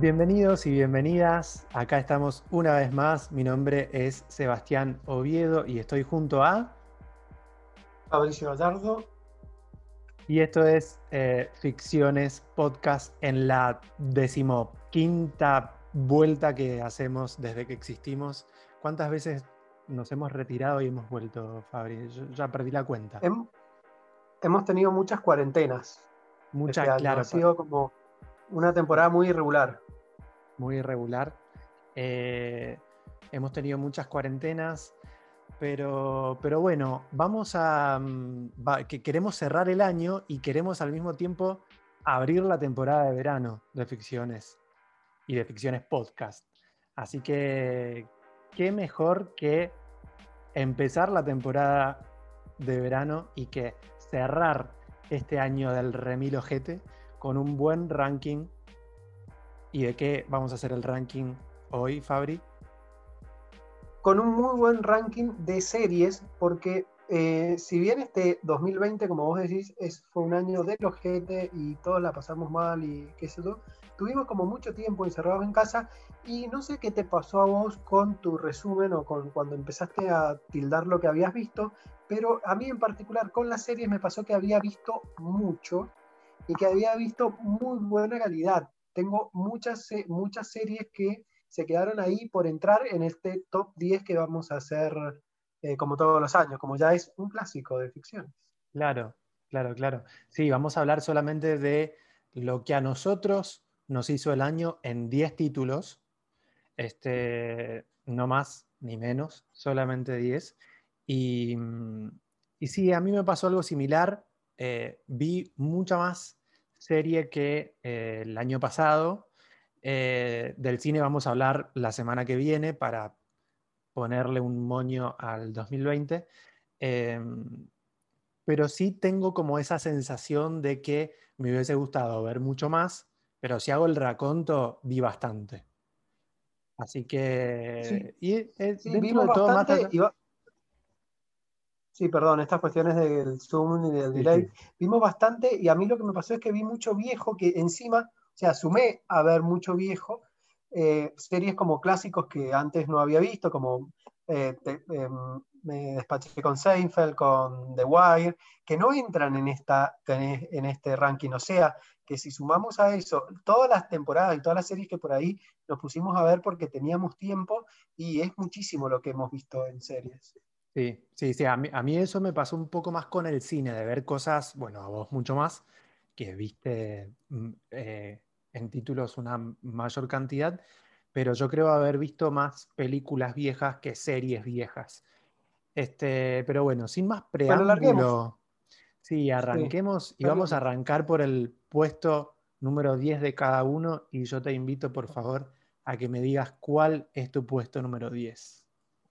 Bienvenidos y bienvenidas. Acá estamos una vez más. Mi nombre es Sebastián Oviedo y estoy junto a Fabricio Gallardo. Y esto es eh, Ficciones Podcast en la decimoquinta vuelta que hacemos desde que existimos. ¿Cuántas veces nos hemos retirado y hemos vuelto, Fabri? Yo ya perdí la cuenta. hemos tenido muchas cuarentenas. Muchas, este claro. Ha sido como una temporada muy irregular. Muy irregular. Eh, hemos tenido muchas cuarentenas, pero, pero bueno, vamos a. Mm, que queremos cerrar el año y queremos al mismo tiempo abrir la temporada de verano de ficciones y de ficciones podcast. Así que, qué mejor que empezar la temporada de verano y que cerrar este año del Remilo GT con un buen ranking. ¿Y de qué vamos a hacer el ranking hoy, Fabri? Con un muy buen ranking de series, porque eh, si bien este 2020, como vos decís, es, fue un año de los GT y todos la pasamos mal y qué sé yo, tuvimos como mucho tiempo encerrados en casa y no sé qué te pasó a vos con tu resumen o con cuando empezaste a tildar lo que habías visto, pero a mí en particular con las series me pasó que había visto mucho y que había visto muy buena calidad. Tengo muchas, muchas series que se quedaron ahí por entrar en este top 10 que vamos a hacer eh, como todos los años, como ya es un clásico de ficciones. Claro, claro, claro. Sí, vamos a hablar solamente de lo que a nosotros nos hizo el año en 10 títulos, este, no más ni menos, solamente 10. Y, y sí, a mí me pasó algo similar. Eh, vi mucha más serie que eh, el año pasado. Eh, del cine vamos a hablar la semana que viene para ponerle un moño al 2020. Em, pero sí tengo como esa sensación de que me hubiese gustado ver mucho más, pero si hago el raconto, vi bastante. Así que... y, dentro de todo, más... Sí, perdón, estas cuestiones del zoom y del delay. Vimos bastante y a mí lo que me pasó es que vi mucho viejo que encima, o sea, sumé a ver mucho viejo, eh, series como clásicos que antes no había visto, como eh, em, me despaché con Seinfeld, con The Wire, que no entran en, esta, en este ranking. O sea, que si sumamos a eso todas las temporadas y todas las series que por ahí nos pusimos a ver porque teníamos tiempo y es muchísimo lo que hemos visto en series. Sí, sí, sí. A mí, eso me pasó un poco más con el cine, de ver cosas, bueno, a vos mucho más, que viste mm, eh, en títulos una mayor cantidad, pero yo creo haber visto más películas viejas que series viejas. Este, pero bueno, sin más preámbulo, sí, arranquemos y vamos a arrancar por el puesto número 10 de cada uno y yo te invito, por favor, a que me digas cuál es tu puesto número 10.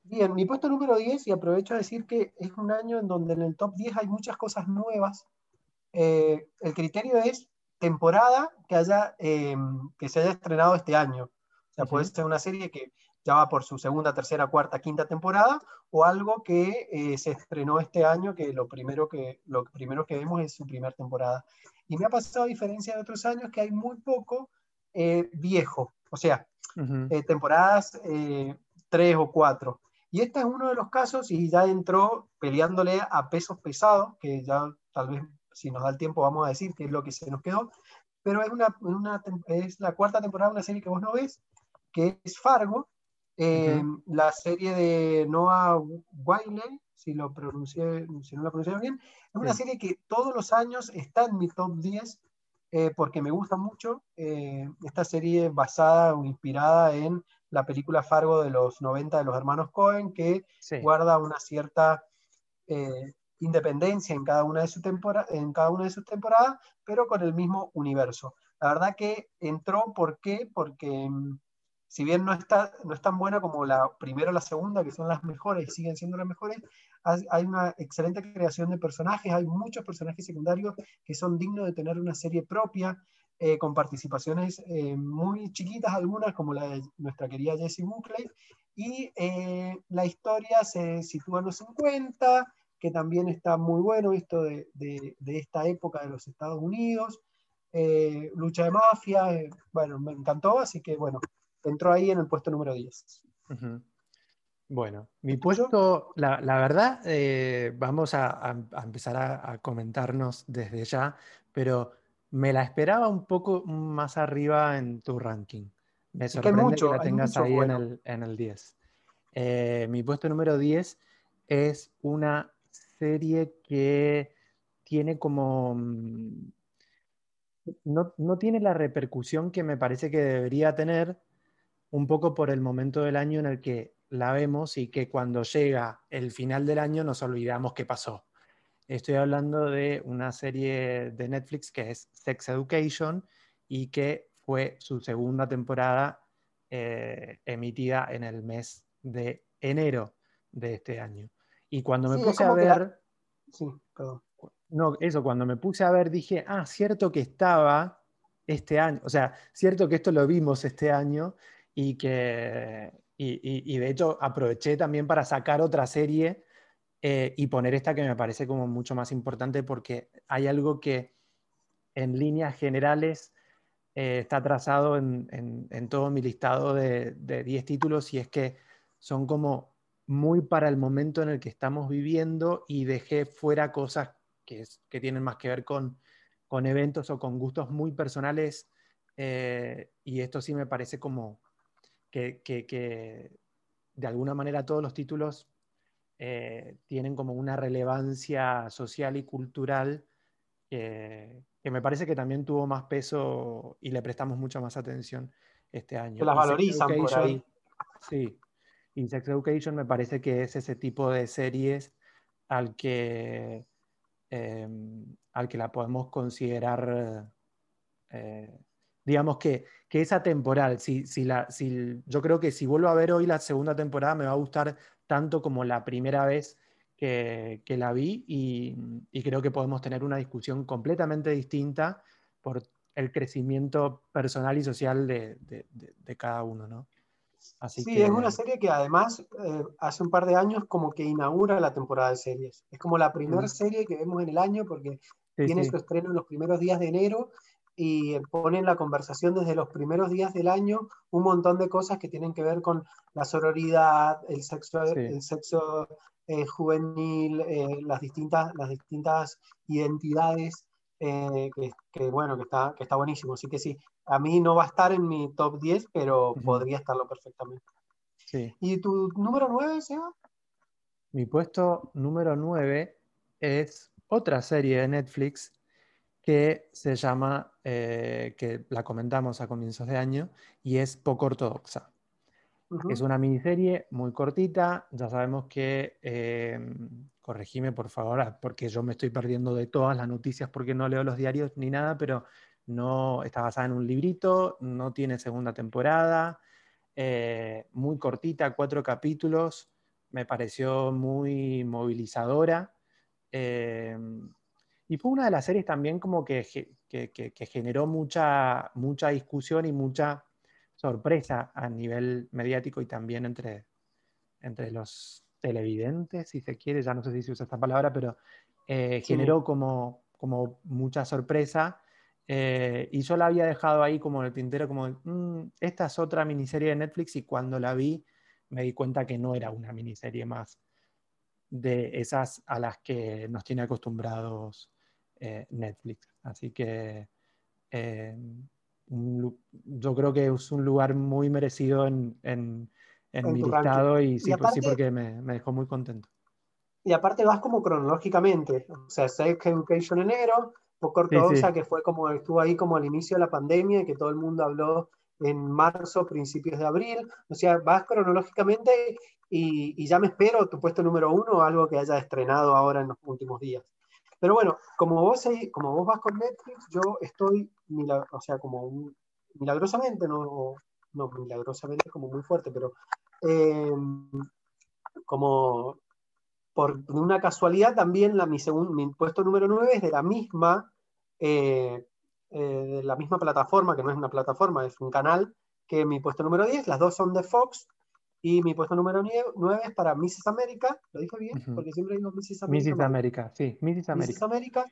Bien, mi puesto número 10, y aprovecho a decir que es un año en donde en el top 10 hay muchas cosas nuevas. Eh, el criterio es temporada que, haya, em, que se haya estrenado este año. O sea, puede ser una serie que ya va por su segunda, tercera, cuarta, quinta temporada, o algo que eh, se estrenó este año, que lo, primero que lo primero que vemos es su primera temporada. Y me ha pasado, a diferencia de otros años, que hay muy poco eh, viejo. O sea, temporadas tres o cuatro. Y este es uno de los casos y ya entró peleándole a pesos pesados, que ya tal vez si nos da el tiempo vamos a decir qué es lo que se nos quedó, pero es, una, una es la cuarta temporada de una serie que vos no ves, que es Fargo, eh, la serie de Noah Wiley, si, lo pronuncié, si no lo pronuncié bien, es una serie que todos los años está en mi top 10 eh, porque me gusta mucho. Eh, esta serie basada o inspirada en la película Fargo de los 90 de los hermanos Cohen, que guarda una cierta eh, independencia en cada, una de su en cada una de sus temporadas, pero con el mismo universo. La verdad que entró, ¿por qué? Porque mm, si bien no, está, no es tan buena como la primera o la segunda, que son las mejores y siguen siendo las mejores, hay una excelente creación de personajes, hay muchos personajes secundarios que son dignos de tener una serie propia, eh, con participaciones eh, muy chiquitas, algunas como la de nuestra querida Jessie Buckley, y eh, la historia se sitúa en los 50, que también está muy bueno esto de, de, esta época de los Estados Unidos. eh, lucha de mafia, eh, bueno, me encantó, así que bueno, entró ahí en el puesto número 10. Bueno, mi puesto, la, verdad, eh, vamos a, empezar a, comentarnos desde ya, pero me la esperaba un poco más arriba en tu ranking. Me sorprende que, la tengas ahí en, el, en, el, 10. Eh, mi puesto número 10 es una serie que tiene como... Mm, no, no tiene la repercusión que me parece que debería tener, un poco por el momento del año en el que la vemos y que cuando llega el final del año nos olvidamos qué pasó. Estoy hablando de una serie de Netflix que es Sex Education y que fue su segunda temporada eh, emitida en el mes de enero de este año. Y cuando me puse a ver... Sí, perdón. No, eso, cuando me puse a ver dije, ah, cierto que estaba este año, o sea, cierto que esto lo vimos este año y que, y, de hecho aproveché también para sacar otra serie eh, y poner esta que me parece como mucho más importante porque hay algo que en líneas generales eh, está trazado en, en, todo mi listado de, de 10 títulos y es que son como muy para el momento en el que estamos viviendo y dejé fuera cosas que, que tienen más que ver con, con, eventos o con gustos muy personales eh, y esto sí me parece como que, de alguna manera todos los títulos eh, tienen como una relevancia social y cultural que me parece que también tuvo más peso y le prestamos mucha más atención este año. Que las valorizan por ahí. Sí, y Sex Education me parece que es ese tipo de series al que, em, al que la podemos considerar eh, digamos que, que es atemporal. Si, si la, si, yo creo que si vuelvo a ver hoy la segunda temporada me va a gustar tanto como la primera vez que, que la vi y, y, creo que podemos tener una discusión completamente distinta por el crecimiento personal y social de, de, de, cada uno, ¿no? Así sí, es una serie que además eh, hace un par de años como que inaugura la temporada de series. Es como la primera mm. serie que vemos en el año porque tiene su estreno en los primeros días de enero y pone en la conversación desde los primeros días del año un montón de cosas que tienen que ver con la sororidad, el sexo, el sexo eh, juvenil, eh, las, distintas, las distintas identidades, eh, que, bueno, que está, que está buenísimo. Así que sí, a mí no va a estar en mi top 10, pero podría estarlo perfectamente. ¿Y tu número 9, Seba? Mi puesto número 9 es otra serie de Netflix que se llama, eh, que la comentamos a comienzos de año, y es Poco Ortodoxa. Es una miniserie muy cortita, ya sabemos que, eh, corregime por favor, ah, porque yo me estoy perdiendo de todas las noticias porque no leo los diarios ni nada, pero no está basada en un librito, no tiene segunda temporada, eh, muy cortita, cuatro capítulos, me pareció muy movilizadora. Eh, y fue una de las series también como que, generó mucha, mucha discusión y mucha sorpresa a nivel mediático y también entre, entre los televidentes, si se quiere, ya no sé si se usa esta palabra, pero eh, generó como, como mucha sorpresa. Eh, y yo la había dejado ahí como en el tintero, como, mm, esta es otra miniserie de Netflix y cuando la vi me di cuenta que no era una miniserie más de esas a las que nos tiene acostumbrados eh, Netflix. Así que eh, yo creo que es un lugar muy merecido en, en, mi listado y sí, pues sí porque me, me, dejó muy contento. Y aparte vas como cronológicamente, o sea, Sex Education enero, poco ortodoxa que fue como estuvo ahí como al inicio de la pandemia y que todo el mundo habló en marzo, principios de abril, o sea, vas cronológicamente y, y ya me espero tu puesto número uno, algo que haya estrenado ahora en los últimos días. Pero bueno, como vos, como vos vas con Netflix, yo estoy, o sea, como milagrosamente, no, no milagrosamente como muy fuerte, pero em, como por una casualidad también mi, mi puesto número 9 es de la misma, eh, eh, de la misma plataforma, que no es una plataforma, es un canal, que mi puesto número 10, las dos son de Fox, y mi puesto número 9 es para Mrs. América, ¿lo dije bien? Porque siempre digo Mrs. América. Mrs. América, sí, Mrs. América. Mrs. América,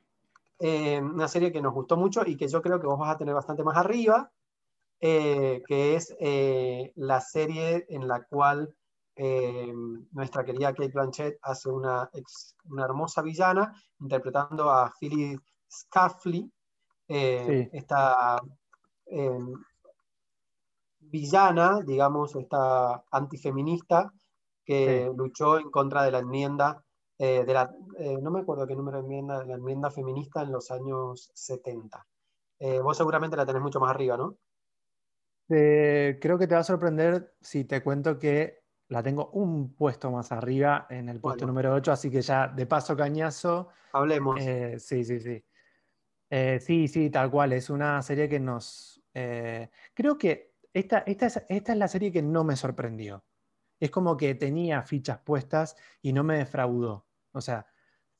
eh, una serie que nos gustó mucho y que yo creo que vos vas a tener bastante más arriba, eh, que es eh, la serie en la cual nuestra querida Kate Blanchett hace una, una hermosa villana interpretando a Phyllis Scafley, esta villana, digamos, esta antifeminista que luchó en contra de la enmienda eh, de la, eh, no me acuerdo qué número de enmienda, la enmienda feminista en los años 70. Eh, vos seguramente la tenés mucho más arriba, ¿no? creo que te va a sorprender si te cuento que la tengo un puesto más arriba en el puesto número 8, así que ya de paso cañazo. Hablemos. sí, sí, sí. sí, sí, tal cual. Es una serie que nos... creo que esta, esta, es, esta es la serie que no me sorprendió. Es como que tenía fichas puestas y no me defraudó. O sea,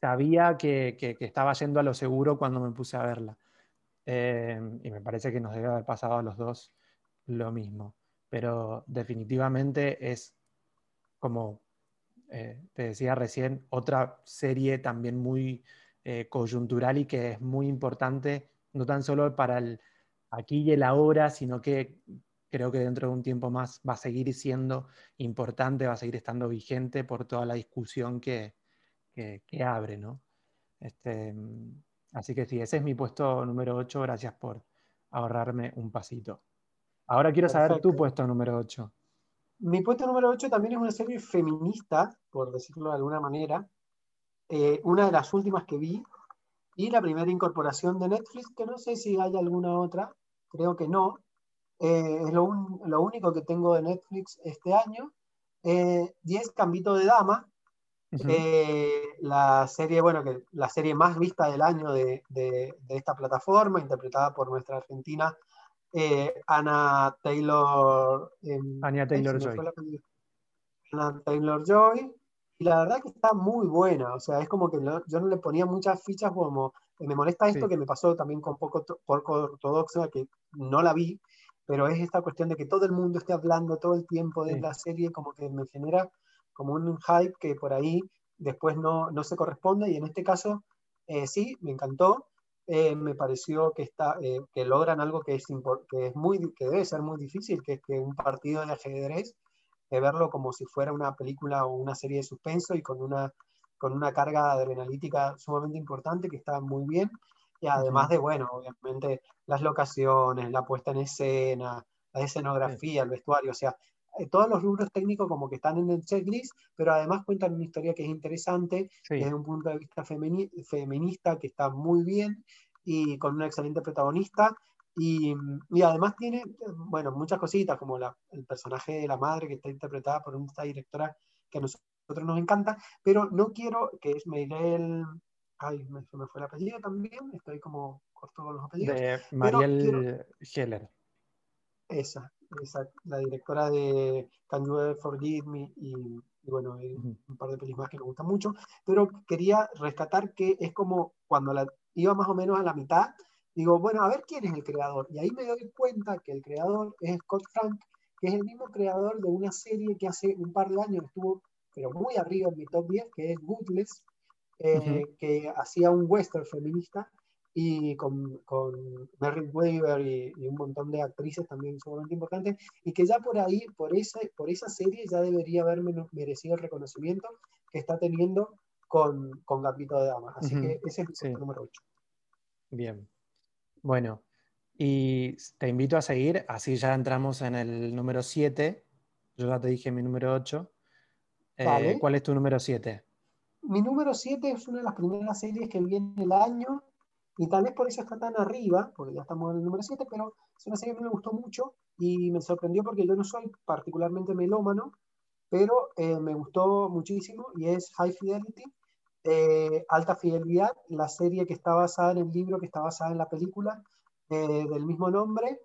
sabía que, estaba yendo a lo seguro cuando me puse a verla. Eh, y me parece que nos debe haber pasado a los dos lo mismo. Pero definitivamente es como eh, te decía recién, otra serie también muy eh, coyuntural y que es muy importante, no tan solo para el aquí y el ahora, sino que creo que dentro de un tiempo más va a seguir siendo importante, va a seguir estando vigente por toda la discusión que, que, abre, ¿no? Este, así que sí, ese es mi puesto número 8. Gracias por ahorrarme un pasito. Ahora quiero saber tu puesto número 8. Mi puesto número 8 también es una serie feminista, por decirlo de alguna manera. Eh, una de las últimas que vi y la primera incorporación de Netflix, que no sé si hay alguna otra, creo que no. Eh, es lo, lo, único que tengo de Netflix este año. Eh, y es Cambito de Dama, eh, la serie, bueno, que la serie más vista del año de, de, esta plataforma, interpretada por nuestra argentina eh, Ana Taylor. Em, Taylor Joy. Ana Taylor Joy. Y la verdad que está muy buena, o sea, es como que yo no le ponía muchas fichas como, me molesta esto que me pasó también con poco, poco ortodoxa, que no la vi, pero es esta cuestión de que todo el mundo esté hablando todo el tiempo de la serie, como que me genera como un hype que por ahí después no, no se corresponde y en este caso eh, sí, me encantó. Eh, me pareció que, está, eh, que logran algo que es, que, es muy, que debe ser muy difícil, que es que un partido de ajedrez, verlo como si fuera una película o una serie de suspenso y con una, con una carga adrenalítica sumamente importante que está muy bien. Y además de, bueno, obviamente las locaciones, la puesta en escena, la escenografía, el vestuario, o sea, eh, todos los rubros técnicos como que están en el checklist, pero además cuentan una historia que es interesante desde un punto de vista feminista que está muy bien y con una excelente protagonista. Y, y, además tiene, bueno, muchas cositas, como la, el personaje de la madre que está interpretada por una directora que a nosotros nos encanta, pero no quiero, que es Meirel, ay, me, me fue el apellido también, estoy como corto con los apellidos. De Mariel Heller. Esa, la directora de Can You Forgive Me y, bueno, un par de películas más que me gustan mucho, pero quería rescatar que es como cuando la, iba más o menos a la mitad, digo, bueno, a ver quién es el creador. Y ahí me doy cuenta que el creador es Scott Frank, que es el mismo creador de una serie que hace un par de años estuvo, pero muy arriba en mi top 10, que es Goodless, eh, que hacía un western feminista y con, con Merritt Weaver y, un montón de actrices también sumamente importantes, y que ya por ahí, por esa, por esa serie, ya debería haber merecido el reconocimiento que está teniendo con, con Gambito de Damas. Así que ese es el número 8. Bien. Bueno, y te invito a seguir, así ya entramos en el número 7. Yo ya te dije mi número 8. Eh, ¿Cuál es tu número 7? Mi número 7 es una de las primeras series que viene el año y tal vez por eso está tan arriba, porque ya estamos en el número 7, pero es una serie que me gustó mucho y me sorprendió porque yo no soy particularmente melómano, pero eh, me gustó muchísimo y es High Fidelity, eh, Alta Fidelidad, la serie que está basada en el libro, que está basada en la película eh, del mismo nombre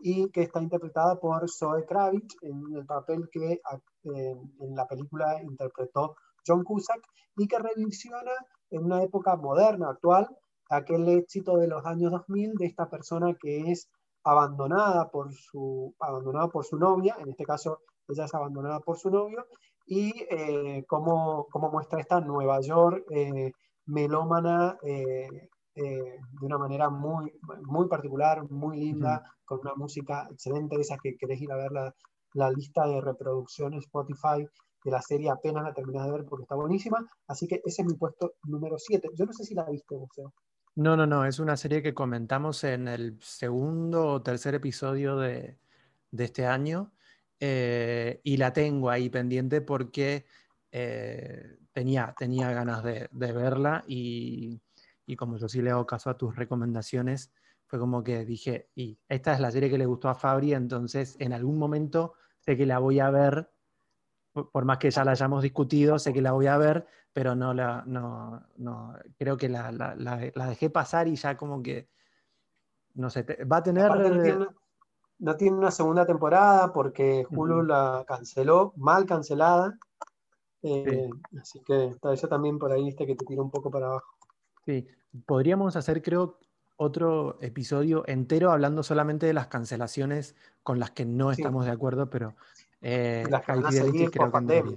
y que está interpretada por Zoe Kravitz en el papel que en la película interpretó John Cusack y que revisiona en una época moderna, actual, aquel éxito de los años 2000 de esta persona que es abandonada por su, abandonada por su novia, en este caso ella es abandonada por su novio, y eh, cómo, muestra esta Nueva York eh, melómana, eh, de una manera muy, muy particular, muy linda, con una música excelente, de esas que querés ir a ver la, la lista de reproducción Spotify de la serie apenas la terminé de ver porque está buenísima. Así que ese es mi puesto número 7. Yo no sé si la viste, Museo. No, no, no. Es una serie que comentamos en el segundo o tercer episodio de, este año. Eh, y la tengo ahí pendiente porque eh, tenía, tenía ganas de, verla y, y, como yo sí le hago caso a tus recomendaciones, fue como que dije, y esta es la serie que le gustó a Fabri, entonces en algún momento sé que la voy a ver por más que ya la hayamos discutido, sé que la voy a ver, pero no la, no, no creo que la, la, la, dejé pasar y ya como que, no sé, va a tener... No tiene, una segunda temporada porque Hulu la canceló, mal cancelada. Eh, así que está eso también por ahí, viste, que te tira un poco para abajo. Sí, podríamos hacer, creo, otro episodio entero hablando solamente de las cancelaciones con las que no estamos de acuerdo, pero eh, las que creo que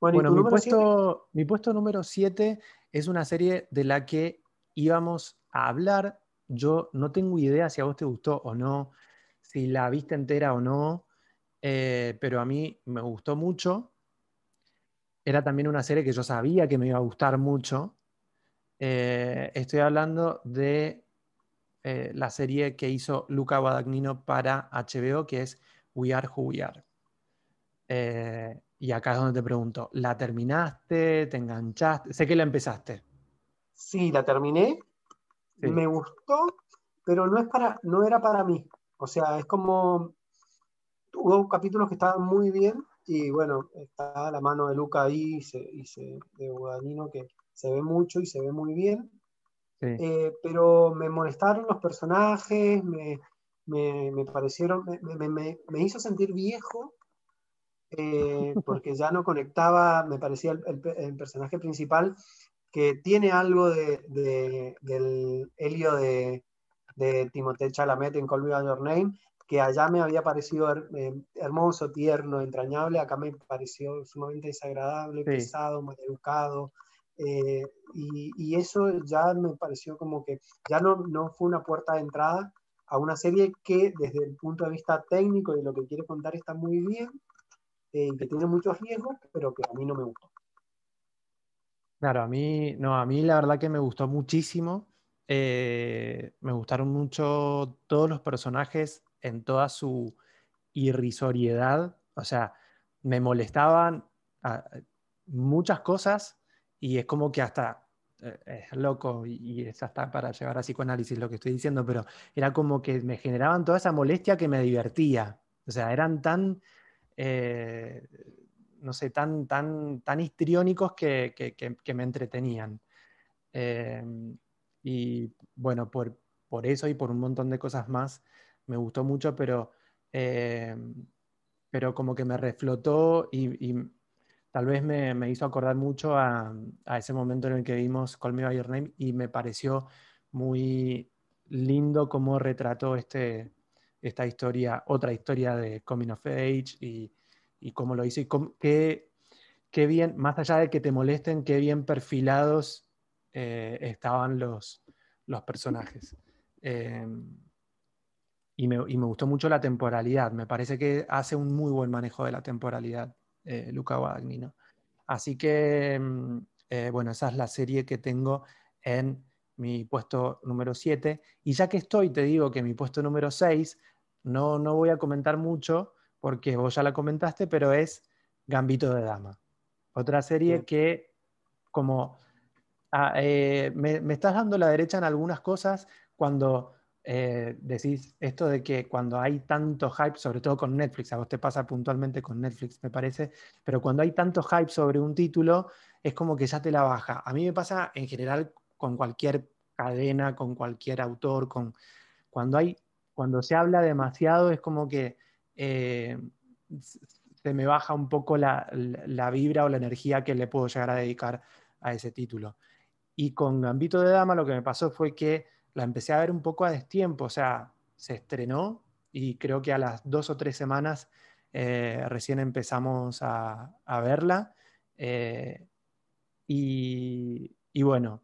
Bueno, mi, puesto, mi puesto número 7 es una serie de la que íbamos a hablar. Yo no tengo idea si a vos te gustó o no, si la viste entera o no, eh, pero a mí me gustó mucho. Era también una serie que yo sabía que me iba a gustar mucho. Eh, estoy hablando de la serie que hizo Luca Guadagnino para HBO, que es We Are Who We Are. Eh, y acá es donde te pregunto, ¿la terminaste? ¿Te enganchaste? Sé que la empezaste. Sí, la terminé. Me gustó, pero no, es para, no era para mí. O sea, es como... Hubo capítulos que estaban muy bien y bueno, está la mano de Luca ahí y, se, de Guadagnino que se ve mucho y se ve muy bien. Eh, pero me molestaron los personajes, me, me, parecieron, me, hizo sentir viejo eh, porque ya no conectaba, me parecía el, personaje principal que tiene algo de, del Helio de, de Timothée Chalamet en Call Me By Your Name, que allá me había parecido eh, hermoso, tierno, entrañable, acá me pareció sumamente desagradable, pesado, mal educado, eh, y, y, eso ya me pareció como que ya no, no fue una puerta de entrada a una serie que desde el punto de vista técnico y lo que quiere contar está muy bien, eh, que tiene muchos riesgos, pero que a mí no me gustó. Claro, a mí, no, a mí la verdad que me gustó muchísimo. Eh, me gustaron mucho todos los personajes en toda su irrisoriedad. O sea, me molestaban ah, muchas cosas y es como que hasta es loco y, es hasta para llevar a psicoanálisis lo que estoy diciendo, pero era como que me generaban toda esa molestia que me divertía. O sea, eran tan, eh, no sé, tan, tan, tan histriónicos que, que, me entretenían. Em, y bueno, por, por, eso y por un montón de cosas más, me gustó mucho, pero, em, pero como que me reflotó y, y tal vez me, hizo acordar mucho a, ese momento en el que vimos Call Me By Your Name y me pareció muy lindo cómo retrató este, esta historia, otra historia de Coming of Age y, cómo lo hizo y qué, bien, más allá de que te molesten, qué bien perfilados eh, estaban los, los personajes. Em, y, me, y me gustó mucho la temporalidad, me parece que hace un muy buen manejo de la temporalidad. Eh, Luca Guadagnino. Así que, mm, eh, bueno, esa es la serie que tengo en mi puesto número 7. Y ya que estoy, te digo que mi puesto número 6, no, no voy a comentar mucho porque vos ya la comentaste, pero es Gambito de Dama. Otra serie que, como ah, eh, me, me, estás dando la derecha en algunas cosas, cuando eh, decís esto de que cuando hay tanto hype, sobre todo con Netflix, a vos te pasa puntualmente con Netflix, me parece, pero cuando hay tanto hype sobre un título, es como que ya te la baja. A mí me pasa en general con cualquier cadena, con cualquier autor, con cuando hay, cuando se habla demasiado, es como que eh, se me baja un poco la, la, vibra o la energía que le puedo llegar a dedicar a ese título. Y con Gambito de Dama lo que me pasó fue que la empecé a ver un poco a destiempo, o sea, se estrenó y creo que a las dos o tres semanas eh, recién empezamos a, verla. Eh, y, bueno,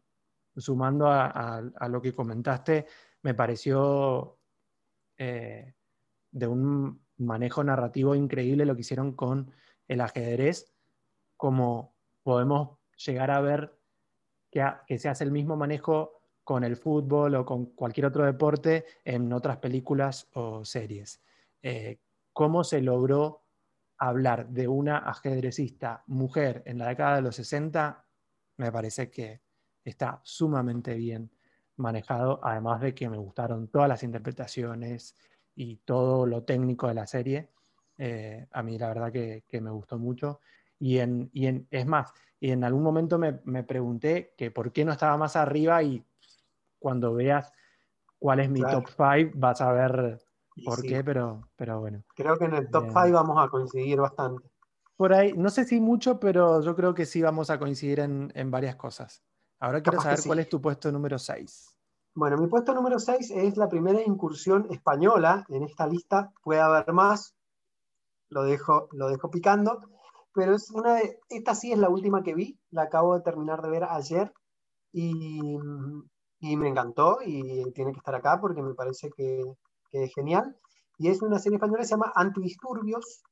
sumando a, lo que comentaste, me pareció eh, de un manejo narrativo increíble lo que hicieron con el ajedrez, como podemos llegar a ver que, que se hace el mismo manejo con el fútbol o con cualquier otro deporte en otras películas o series. Eh, ¿Cómo se logró hablar de una ajedrecista mujer en la década de los 60? Me parece que está sumamente bien manejado, además de que me gustaron todas las interpretaciones y todo lo técnico de la serie. Eh, a mí la verdad que, me gustó mucho. Y, en, y en, es más, y en algún momento me, me, pregunté que por qué no estaba más arriba y cuando veas cuál es mi top 5 vas a ver por qué, pero, pero bueno. Creo que en el top 5 vamos a coincidir bastante. Por ahí, no sé si mucho, pero yo creo que sí vamos a coincidir en, en varias cosas. Ahora quiero saber cuál es tu puesto número 6. Bueno, mi puesto número 6 es la primera incursión española en esta lista. Puede haber más, lo dejo, lo dejo picando, pero es una de, esta sí es la última que vi, la acabo de terminar de ver ayer y, y me encantó y tiene que estar acá porque me parece que, que es genial. Y es una serie española que se llama Antidisturbios.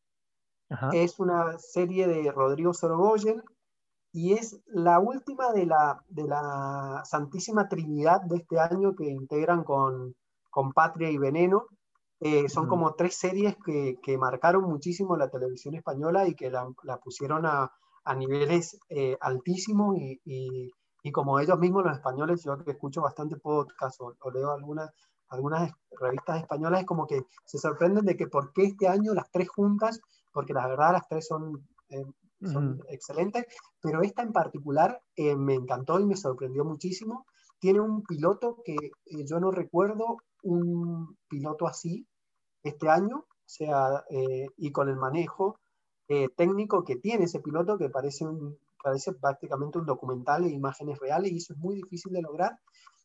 Es una serie de Rodrigo Sorogoyen y es la última de la, de la Santísima Trinidad de este año que integran con, con Patria y Veneno. Eh, son como tres series que, que, marcaron muchísimo la televisión española y que la, la pusieron a, a niveles eh, altísimos y, y, y, como ellos mismos los españoles, yo que escucho bastante podcast o, o leo algunas algunas revistas españolas, es como que se sorprenden de que por qué este año las tres juntas, porque la verdad las tres son, eh, son excelentes, pero esta en particular eh, me encantó y me sorprendió muchísimo. Tiene un piloto que eh, yo no recuerdo un piloto así este año, o sea, y con el manejo técnico que tiene ese piloto, que parece, un, parece prácticamente un documental de imágenes reales, y eso es muy difícil de lograr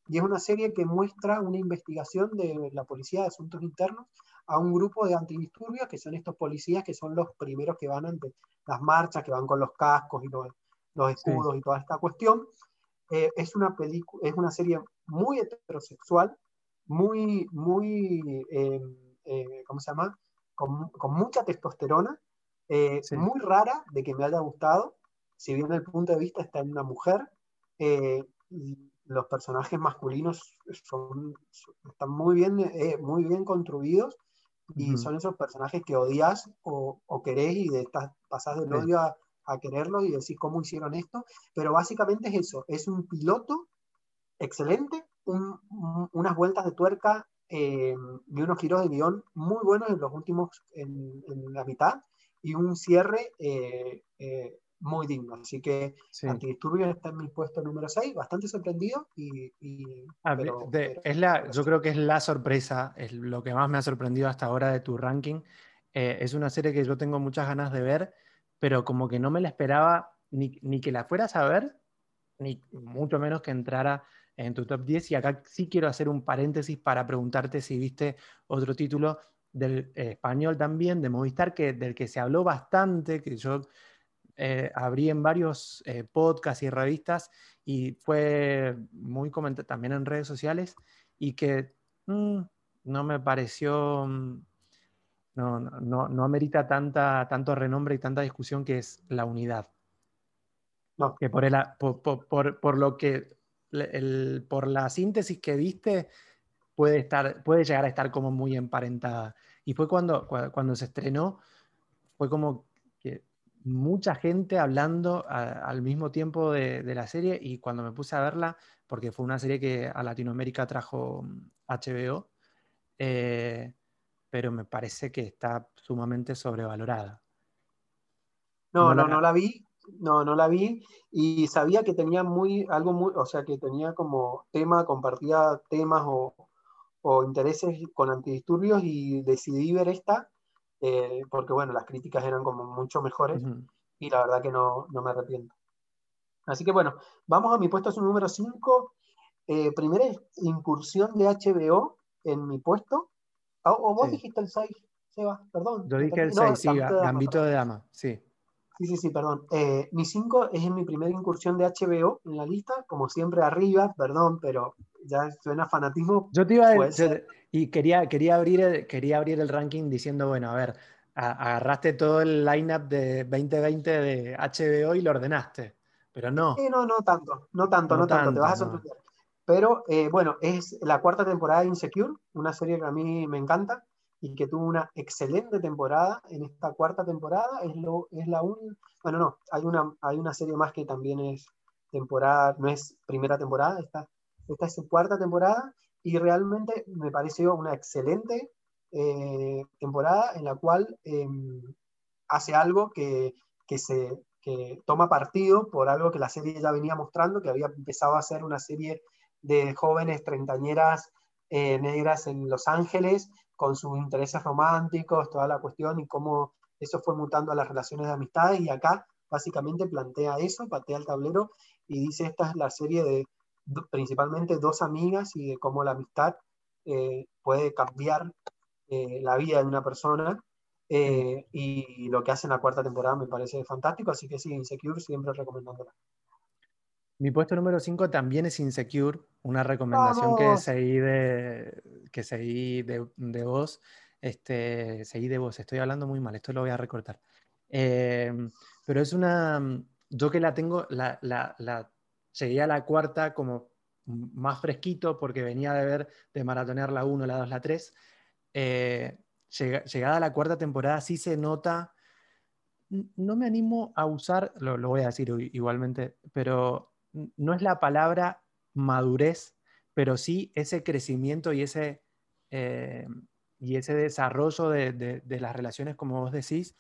y es una serie que muestra una investigación de la Policía de Asuntos Internos a un grupo de antidisturbios, que son estos policías que son los primeros que van ante las marchas, que van con los cascos y los, los escudos y toda esta cuestión. Eh, es, una es una serie muy heterosexual, muy, muy, eh, eh, ¿cómo se llama? Con, con mucha testosterona, muy rara de que me haya gustado, si bien el punto de vista está en una mujer, los personajes masculinos son, están muy bien, eh, muy bien construidos y son esos personajes que odias o, o querés y de estas pasás del odio a, a quererlo y decís cómo hicieron esto, pero básicamente es eso, es un piloto excelente, unas vueltas de tuerca eh, y unos giros de guion muy buenos en los últimos, en, en la mitad, y un cierre eh, muy digno. Así que Antidisturbios está en mi puesto número 6, bastante sorprendido. Y, es la, yo creo que es la sorpresa, es lo que más me ha sorprendido hasta ahora de tu ranking. Eh, es una serie que yo tengo muchas ganas de ver, pero como que no me la esperaba ni, ni que la fueras a ver, ni mucho menos que entrara en tu top 10. Y acá sí quiero hacer un paréntesis para preguntarte si viste otro título del eh, español también, de Movistar, que, del que se habló bastante, que yo eh, abrí en varios eh, podcasts y revistas y fue muy comentado también en redes sociales y que mm, no me pareció, mm, no, no, no, amerita tanta, tanto renombre y tanta discusión que es la unidad. No. Que por, el, por, por, por, lo que, el, por la síntesis que diste, puede, estar, puede llegar a estar como muy emparentada. Y fue cuando, cuando se estrenó, fue como mucha gente hablando al mismo tiempo de, la serie y cuando me puse a verla, porque fue una serie que a Latinoamérica trajo HBO, mm, eh, pero me parece que está sumamente sobrevalorada. No, no, no, la vi, no, no la vi y sabía que tenía muy, algo muy, o sea, que tenía como tema, compartía temas o, intereses con antidisturbios y decidí ver esta eh, porque bueno, las críticas eran como mucho mejores y la verdad que no, no, me arrepiento. Así que bueno, vamos a mi puesto número 5. Eh, primera incursión de HBO en mi puesto. Ah, ¿O, vos dijiste el 6, Seba? Perdón. Yo dije el 6, sí, Gambito de Dama, sí. Sí, sí, sí, perdón. Eh, mi 5 es mi primera incursión de HBO en la lista, como siempre arriba, perdón, pero ya suena fanatismo. Yo te iba a decir, y quería, quería, abrir el, quería abrir el ranking diciendo, bueno, a ver, agarraste todo el lineup de 2020 de HBO y lo ordenaste, pero no. Eh, no, no tanto, no tanto, no, tanto, te vas a sorprender. Pero eh, bueno, es la cuarta temporada de Insecure, una serie que a mí me encanta y que tuvo una excelente temporada en esta cuarta temporada. Es, lo, es la un... Bueno, no, hay una, hay una serie más que también es temporada, no es primera temporada, esta, esta es su cuarta temporada y realmente me pareció una excelente eh, temporada en la cual em, hace algo que, que se que toma partido por algo que la serie ya venía mostrando, que había empezado a ser una serie de jóvenes treintañeras eh, negras en Los Ángeles, con sus intereses románticos, toda la cuestión y cómo eso fue mutando a las relaciones de amistad. Y acá básicamente plantea eso, patea el tablero y dice, esta es la serie de principalmente dos amigas y de cómo la amistad eh, puede cambiar eh, la vida de una persona. y lo que hace en la cuarta temporada me parece fantástico, así que sí, Insecure siempre recomendándola. Mi puesto número 5 también es Insecure, una recomendación que seguí de, que seguí de, de vos. Este, seguí de vos, estoy hablando muy mal, esto lo voy a recortar. Pero es una, yo que la tengo, la, la, la, llegué a la cuarta como más fresquito porque venía de ver, de maratonear la 1, la 2, la 3. Eh, llegada a la cuarta temporada sí se nota, no me animo a usar, lo, voy a decir igualmente, pero no es la palabra madurez, pero sí ese crecimiento y ese, eh, y ese desarrollo de, las relaciones, como vos decís,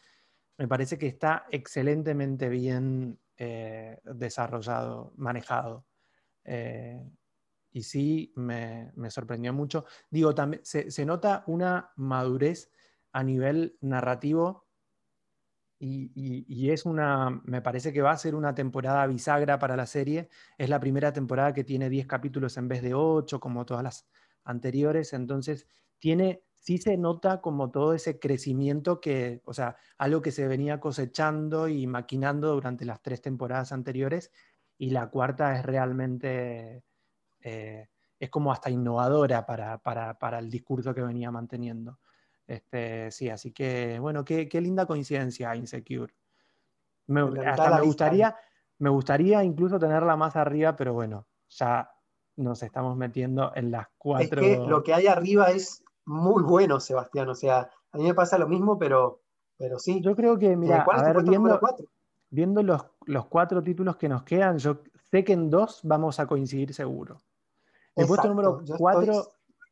me parece que está excelentemente bien eh, desarrollado, manejado. Eh, y sí, me, sorprendió mucho. Digo, también se, nota una madurez a nivel narrativo y, es una, me parece que va a ser una temporada bisagra para la serie. Es la primera temporada que tiene 10 capítulos en vez de 8, como todas las anteriores. Entonces, tiene, sí se nota como todo ese crecimiento que, o sea, algo que se venía cosechando y maquinando durante las tres temporadas anteriores. Y la cuarta es realmente, eh, es como hasta innovadora para, para, para el discurso que venía manteniendo. Este, sí, así que, bueno, qué, linda coincidencia, Insecure. Me, hasta me gustaría, me gustaría incluso tenerla más arriba, pero bueno, ya nos estamos metiendo en las cuatro. Es que lo que hay arriba es muy bueno, Sebastián. O sea, a mí me pasa lo mismo, pero, pero sí. Yo creo que, mira, a ver, viendo, viendo los, los, cuatro títulos que nos quedan, yo sé que en dos vamos a coincidir seguro. El puesto número cuatro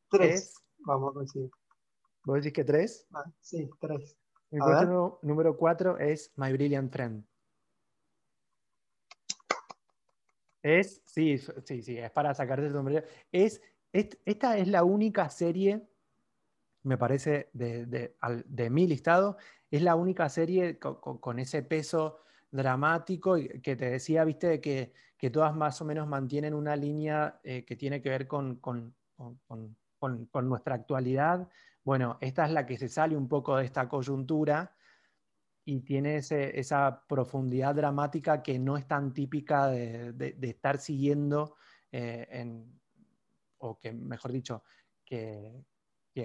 tres, vamos a coincidir. ¿Vos decís que tres? Ah, sí, tres. Mi puesto número cuatro es My Brilliant Friend. Es, sí, sí, sí, es para sacarte el sombrero. Es, esta es la única serie, me parece, de, de, mi listado, es la única serie con, ese peso dramático que te decía, viste, que, que todas más o menos mantienen una línea eh, que tiene que ver con, con, nuestra actualidad, bueno, esta es la que se sale un poco de esta coyuntura y tiene esa profundidad dramática que no es tan típica de, estar siguiendo, eh, o que, mejor dicho, que,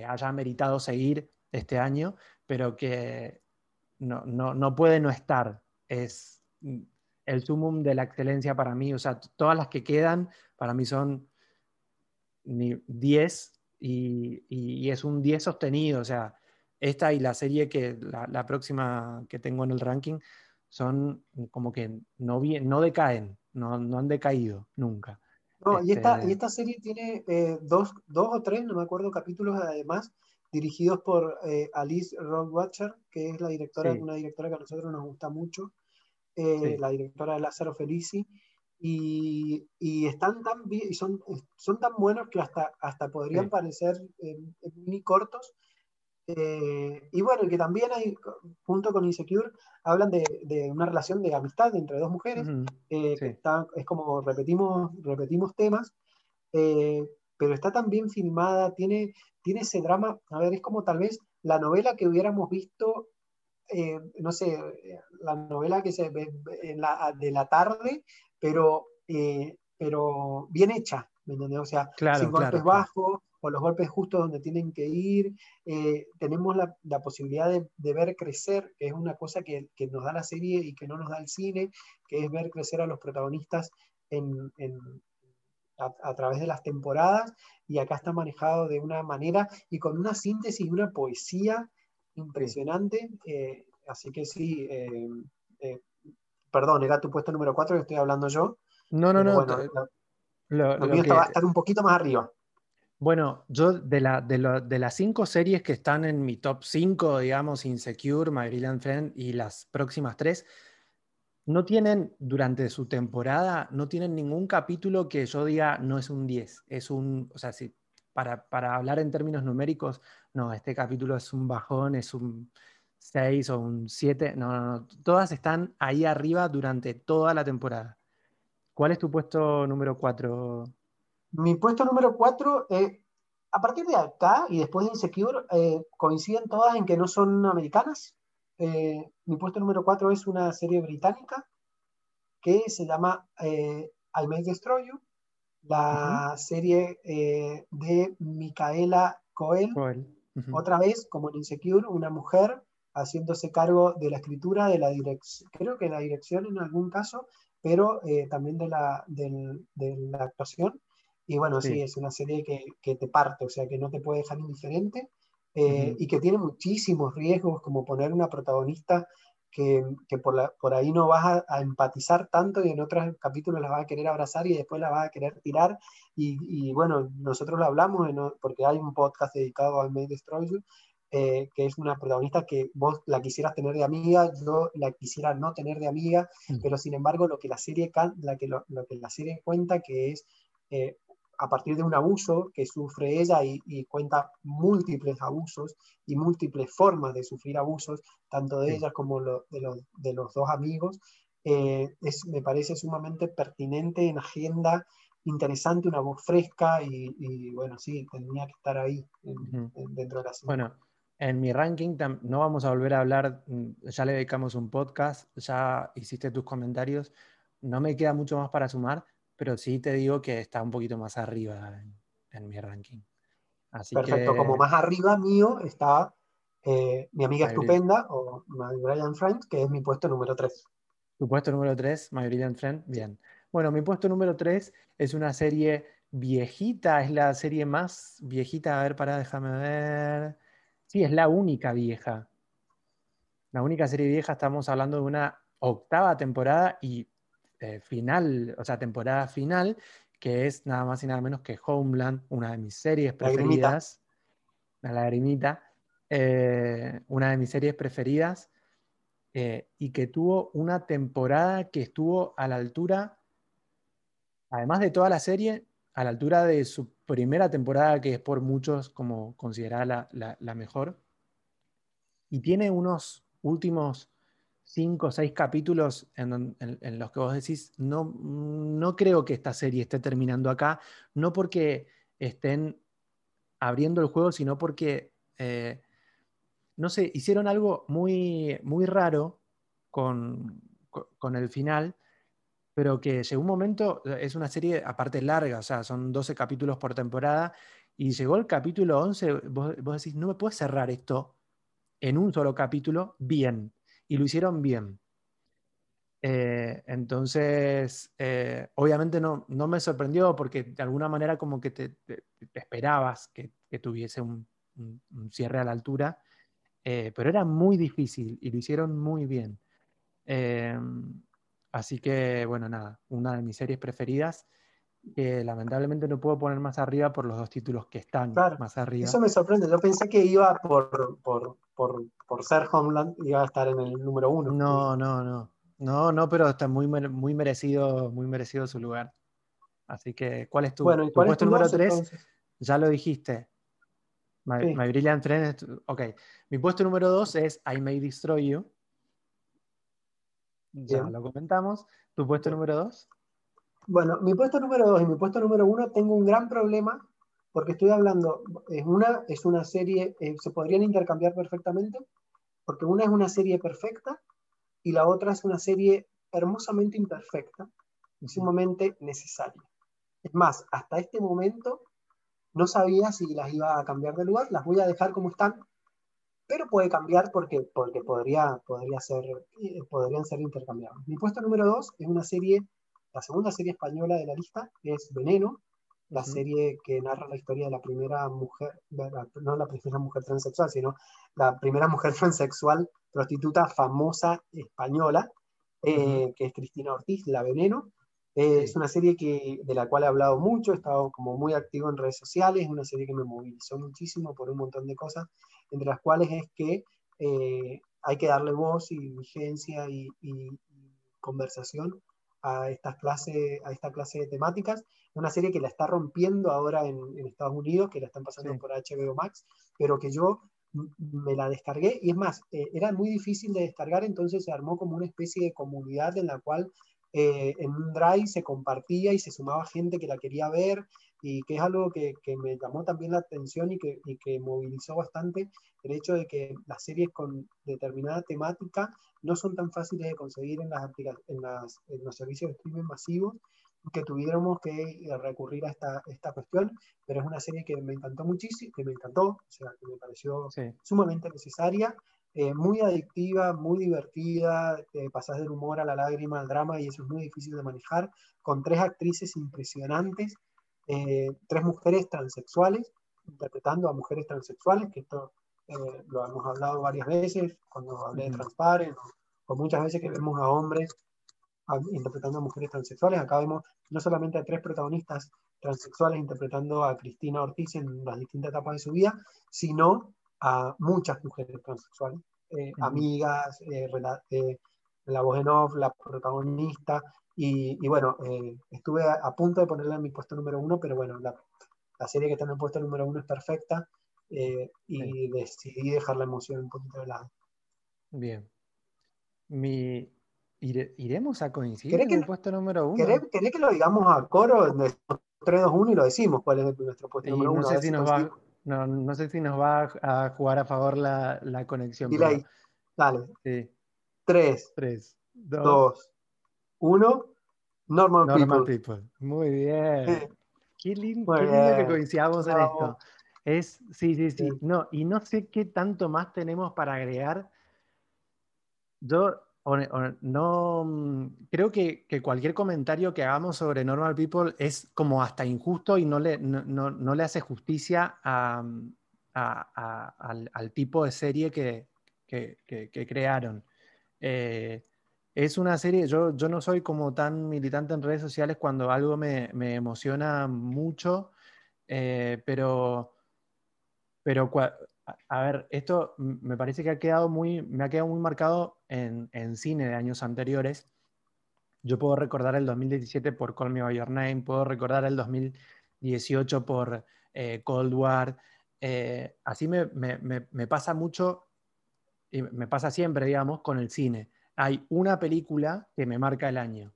haya meritado seguir este año, pero que no, puede no estar. Es el sumum de la excelencia para mí. O sea, todas las que quedan para mí son 10 y, es un 10 sostenido, o sea, esta y la serie que la, próxima que tengo en el ranking son como que no, no decaen, no, han decaído nunca. No, y, esta, y este esta serie tiene eh, dos, dos, o tres, no me acuerdo, capítulos además, dirigidos por eh, Alice Rockwacher, que es la directora, una directora que a nosotros nos gusta mucho, eh, la directora de Lázaro Felici, y, y, están tan y son, son tan buenos que hasta, hasta podrían parecer eh, mini cortos. Eh, y bueno, que también hay, junto con Insecure, hablan de, de una relación de amistad entre dos mujeres, eh, está, es como repetimos, repetimos temas, pero está tan bien filmada, tiene, tiene ese drama, a ver, es como tal vez la novela que hubiéramos visto eh, no sé, la novela que se ve en la, de la tarde, pero, eh, pero bien hecha, ¿me? O sea, sin golpes bajos o los golpes justos donde tienen que ir. Eh, tenemos la, la posibilidad de, de, ver crecer, que es una cosa que, que, nos da la serie y que no nos da el cine, que es ver crecer a los protagonistas en, en, a, a, través de las temporadas. Y acá está manejado de una manera y con una síntesis y una poesía impresionante. Eh, así que sí, eh, perdón, era tu puesto número 4 que estoy hablando yo. No, no, no. Bueno, lo, lo, mío que... va a estar un poquito más arriba. Bueno, yo de, lo, de, las cinco series que están en mi top 5, digamos, Insecure, My Brilliant Friend y las próximas tres, no tienen, durante su temporada, no tienen ningún capítulo que yo diga no es un 10. Es un, o sea, si para, para, hablar en términos numéricos, no, este capítulo es un bajón, es un 6 o un 7, no, no, no, todas están ahí arriba durante toda la temporada. ¿Cuál es tu puesto número 4? Mi puesto número 4, eh, a partir de acá y después de Insecure, eh, coinciden todas en que no son americanas. Eh, mi puesto número 4 es una serie británica que se llama eh, I May Destroy You la uh -huh. serie eh, de Micaela Coel, Coel. Uh -huh. otra vez como en Insecure, una mujer haciéndose cargo de la escritura, de la dirección, creo que la dirección en algún caso, pero eh, también de la, de, de la, actuación. Y bueno, sí. sí, es una serie que, que, te parte, o sea, que no te puede dejar indiferente eh, uh -huh. y que tiene muchísimos riesgos, como poner una protagonista que, que por, la, por, ahí no vas a, a, empatizar tanto y en otros capítulos la vas a querer abrazar y después la vas a querer tirar. Y, y bueno, nosotros lo hablamos en, porque hay un podcast dedicado a May Destroy You, eh, que es una protagonista que vos la quisieras tener de amiga, yo la quisiera no tener de amiga, mm. pero sin embargo lo que la serie, la que lo, lo que la serie cuenta que es eh, a partir de un abuso que sufre ella y, y, cuenta múltiples abusos y múltiples formas de sufrir abusos, tanto de sí. ella como lo, de, los, de, los, dos amigos, eh, es, me parece sumamente pertinente en agenda, interesante, una voz fresca y, y bueno, sí, tenía que estar ahí en, uh -huh. en, dentro de la serie. Bueno, en mi ranking no vamos a volver a hablar, mm, ya le dedicamos un podcast, ya hiciste tus comentarios, no me queda mucho más para sumar, pero sí te digo que está un poquito más arriba en, en mi ranking. Así Perfecto, que... como más arriba mío está eh, mi amiga My estupenda o My Brilliant Friend, que es mi puesto número 3. Tu puesto número 3, My Brilliant Friend, bien. Bueno, mi puesto número 3 es una serie viejita, es la serie más viejita, a ver, para, déjame ver. Sí, es la única vieja. La única serie vieja, estamos hablando de una octava temporada y eh, final, o sea, temporada final, que es nada más y nada menos que Homeland, una de mis series preferidas. La lagrimita. Eh, una de mis series preferidas. Eh, y que tuvo una temporada que estuvo a la altura, además de toda la serie, a la altura de su primera temporada, que es por muchos como considerada la, la, la mejor. Y tiene unos últimos cinco o seis capítulos en, los que vos decís, no, no creo que esta serie esté terminando acá, no porque estén abriendo el juego, sino porque, eh, no sé, hicieron algo muy, muy raro con, con, el final, pero que llegó un momento, es una serie aparte larga, o sea, son 12 capítulos por temporada, y llegó el capítulo 11, vos, vos decís, no me puedes cerrar esto en un solo capítulo bien y lo hicieron bien. Eh, entonces, eh, obviamente no, no, me sorprendió porque de alguna manera como que te, esperabas que, tuviese un, cierre a la altura, eh, pero era muy difícil y lo hicieron muy bien. Así que, bueno, nada, una de mis series preferidas que lamentablemente no puedo poner más arriba por los dos títulos que están claro, más arriba. Eso me sorprende, yo pensé que iba por, por, por, por ser Homeland, iba a estar en el número uno. No, no, no, no, no, pero está muy, muy, merecido, muy merecido su lugar. Así que, ¿cuál es tu, bueno, tu cuál puesto es tu número dos, 3? Entonces? Ya lo dijiste. My, sí. My Brilliant Friend. Ok. Mi puesto número 2 es I May Destroy You. Ya Bien. lo comentamos. ¿Tu puesto Bien. número 2? Bueno, mi puesto número 2 y mi puesto número 1 tengo un gran problema porque estoy hablando, es una, es una serie, eh, se podrían intercambiar perfectamente, porque una es una serie perfecta y la otra es una serie hermosamente imperfecta y sumamente necesaria. Es más, hasta este momento no sabía si las iba a cambiar de lugar, las voy a dejar como están, pero puede cambiar porque, porque podría, podría ser, eh, podrían ser intercambiables. Mi puesto número dos es una serie, la segunda serie española de la lista, es Veneno, la serie que narra la historia de la primera mujer, no la primera mujer transexual, sino la primera mujer transexual prostituta famosa española, eh, que es Cristina Ortiz, La Veneno. Eh, es una serie que, de la cual he hablado mucho, he estado como muy activo en redes sociales, es una serie que me movilizó muchísimo por un montón de cosas, entre las cuales es que eh, hay que darle voz y vigencia y, conversación a, estas clase, a esta clase de temáticas. Una serie que la está rompiendo ahora en, Estados Unidos, que la están pasando por HBO Max, pero que yo me la descargué y es más, eh, era muy difícil de descargar, entonces se armó como una especie de comunidad en la cual eh, en un drive se compartía y se sumaba gente que la quería ver y que es algo que, que me llamó también la atención y que, y que, movilizó bastante el hecho de que las series con determinada temática no son tan fáciles de conseguir en, las, en, las, en los servicios de streaming masivos que tuviéramos que eh, recurrir a esta, esta cuestión, pero es una serie que me encantó muchísimo, que me encantó, o sea, que me pareció sumamente necesaria, eh, muy adictiva, muy divertida, pasas del humor a la lágrima, al drama, y eso es muy difícil de manejar, con tres actrices impresionantes, eh, tres mujeres transexuales, interpretando a mujeres transexuales, que esto lo hemos hablado varias veces, cuando hablé de Transparent, o muchas veces que vemos a hombres interpretando a mujeres transexuales. Acá vemos no solamente a tres protagonistas transexuales interpretando a Cristina Ortiz en las distintas etapas de su vida, sino a muchas mujeres transexuales, eh, amigas, eh, eh, la voz en off, la protagonista, y, bueno, estuve a, punto de ponerla en mi puesto número uno, pero bueno, la, serie que está en el puesto número uno es perfecta y decidí dejar la emoción un poquito de lado. Bien. Mi, ¿Iremos a coincidir en el puesto número uno? ¿Querés, que lo digamos a coro en 3, 2, 1 y lo decimos cuál es nuestro puesto número no Sé si nos va, no, no, sé si nos va a jugar a favor la, la conexión. Dile ahí. Dale. Sí. 3, 3 2, 1. Normal, Normal people. Muy bien. Qué, lindo, qué lindo que coincidamos en esto. Es, sí, sí, sí, sí. No, y no sé qué tanto más tenemos para agregar. Yo no, mm, creo que, cualquier comentario que hagamos sobre Normal People es como hasta injusto y no le, no, le hace justicia mm, al, tipo de serie que, crearon. Eh, es una serie, yo, no soy como tan militante en redes sociales cuando algo me, emociona mucho, eh, pero, pero a ver, esto me parece que ha quedado muy, me ha quedado muy marcado en, cine de años anteriores. Yo puedo recordar el 2017 por Call Me By Your Name, puedo recordar el 2018 por eh, Cold War. Eh, así me, pasa mucho, y me pasa siempre, digamos, con el cine. Hay una película que me marca el año,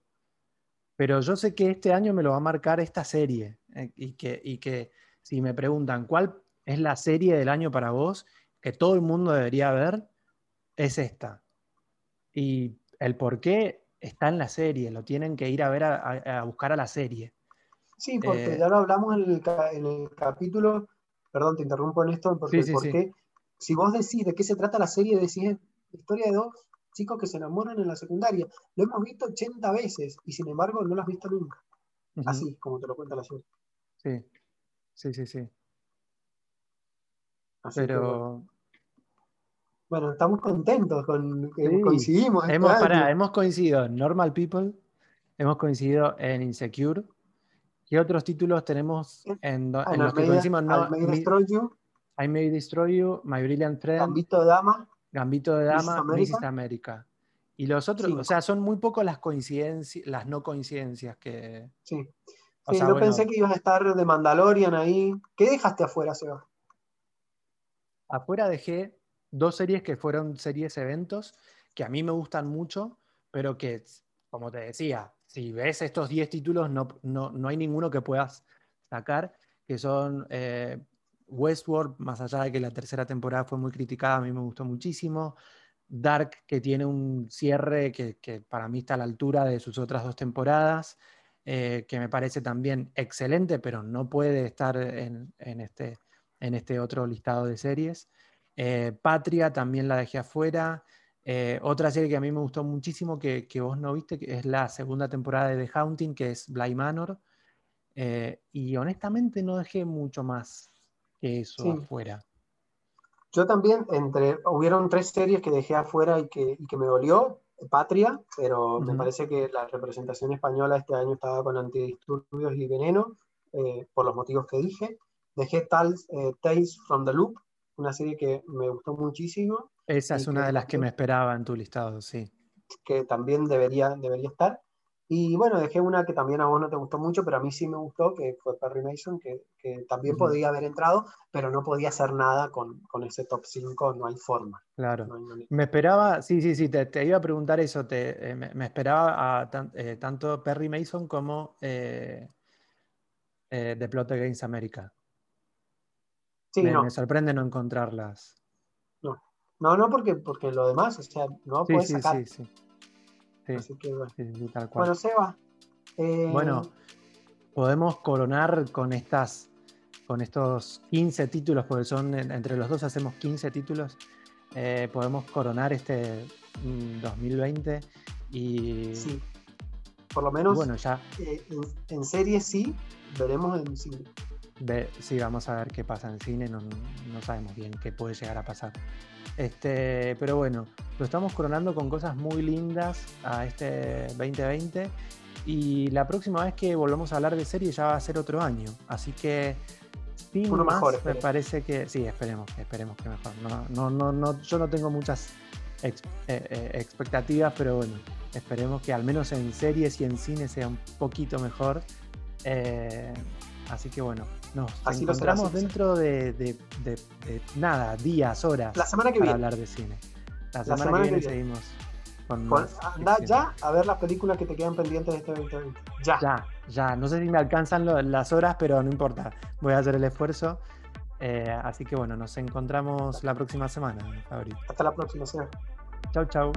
pero yo sé que este año me lo va a marcar esta serie eh, y, que, y que si me preguntan cuál es la serie del año para vos que todo el mundo debería ver, es esta. Y el por qué está en la serie, lo tienen que ir a ver a, buscar a la serie. Sí, porque eh, ya lo hablamos en el, capítulo, perdón, te interrumpo en esto, porque porque si vos decís de qué se trata la serie, decís historia de dos chicos que se enamoran en la secundaria. Lo hemos visto 80 veces y sin embargo no lo has visto nunca. Así como te lo cuenta la serie. Sí, sí, sí, sí. Pero. bueno. estamos contentos con que coincidimos. Este hemos, hemos coincidido en Normal People, hemos coincidido en Insecure. ¿Qué otros títulos tenemos en, los que coincidimos? No, I May Destroy You. I May Destroy You, My Brilliant Friend. Gambito de Dama. Gambito de Dama, Mrs. America. Y los otros, o sea, son muy pocos las coincidencias, las no coincidencias que. Sí. yo pensé que ibas a estar de Mandalorian ahí. ¿Qué dejaste afuera, Seba? Afuera dejé dos series que fueron series eventos que a mí me gustan mucho, pero que, como te decía, si ves estos 10 títulos, no, no, hay ninguno que puedas sacar, que son eh, Westworld, más allá de que la tercera temporada fue muy criticada, a mí me gustó muchísimo. Dark, que tiene un cierre que, para mí está a la altura de sus otras dos temporadas, eh, que me parece también excelente, pero no puede estar en, este, este otro listado de series. Eh, Patria también la dejé afuera. Eh, otra serie que a mí me gustó muchísimo, que, vos no viste, que es la segunda temporada de The Haunting, que es Bly Manor. y honestamente no dejé mucho más que eso afuera. Yo también, entre, hubieron tres series que dejé afuera y que, y que me dolió. Patria, pero me parece que la representación española este año estaba con antidisturbios y veneno, eh, por los motivos que dije. Dejé Tales, eh, Tales from the Loop, una serie que me gustó muchísimo. Esa es una de las que me esperaba en tu listado, sí. Que también debería, debería estar. Y bueno, dejé una que también a vos no te gustó mucho, pero a mí sí me gustó, que fue Perry Mason, que, que también podía haber entrado, pero no podía hacer nada con, con ese top 5, no hay forma. Claro. me esperaba, sí, sí, sí, te, te, iba a preguntar eso, te, eh, me, esperaba a eh, tanto Perry Mason como eh, The Plot Against America. Sí, me, no. me sorprende no encontrarlas. No, no, no porque, porque lo demás, o sea, no sí, puedes sí, sacar. Sí, sí. Bueno. Seba. Eh, bueno, podemos coronar con estas con estos 15 títulos, porque son entre los dos hacemos 15 títulos, eh, podemos coronar este 2020 mm, y... Sí, por lo menos bueno, ya, eh, en, serie sí, veremos en cine. sí, vamos a ver qué pasa en cine, no, no sabemos bien qué puede llegar a pasar. Este, pero bueno, lo estamos coronando con cosas muy lindas a este 2020. Y la próxima vez que volvamos a hablar de serie ya va a ser otro año. Así que sin Uno más, me parece que. Sí, esperemos, esperemos que mejor. No, no, no, yo no tengo muchas eh, eh, expectativas, pero bueno, esperemos que al menos en series y en cine sea un poquito mejor. Eh, así que bueno, nos encontramos dentro de, nada, días, horas. La semana que para hablar de cine. La semana, que, viene seguimos con Anda ya a ver las películas que te quedan pendientes de este 2020. Ya. Ya, ya. No sé si me alcanzan las horas, pero no importa. Voy a hacer el esfuerzo. Eh, así que bueno, nos encontramos la próxima semana, Hasta la próxima, semana. Chau, chau.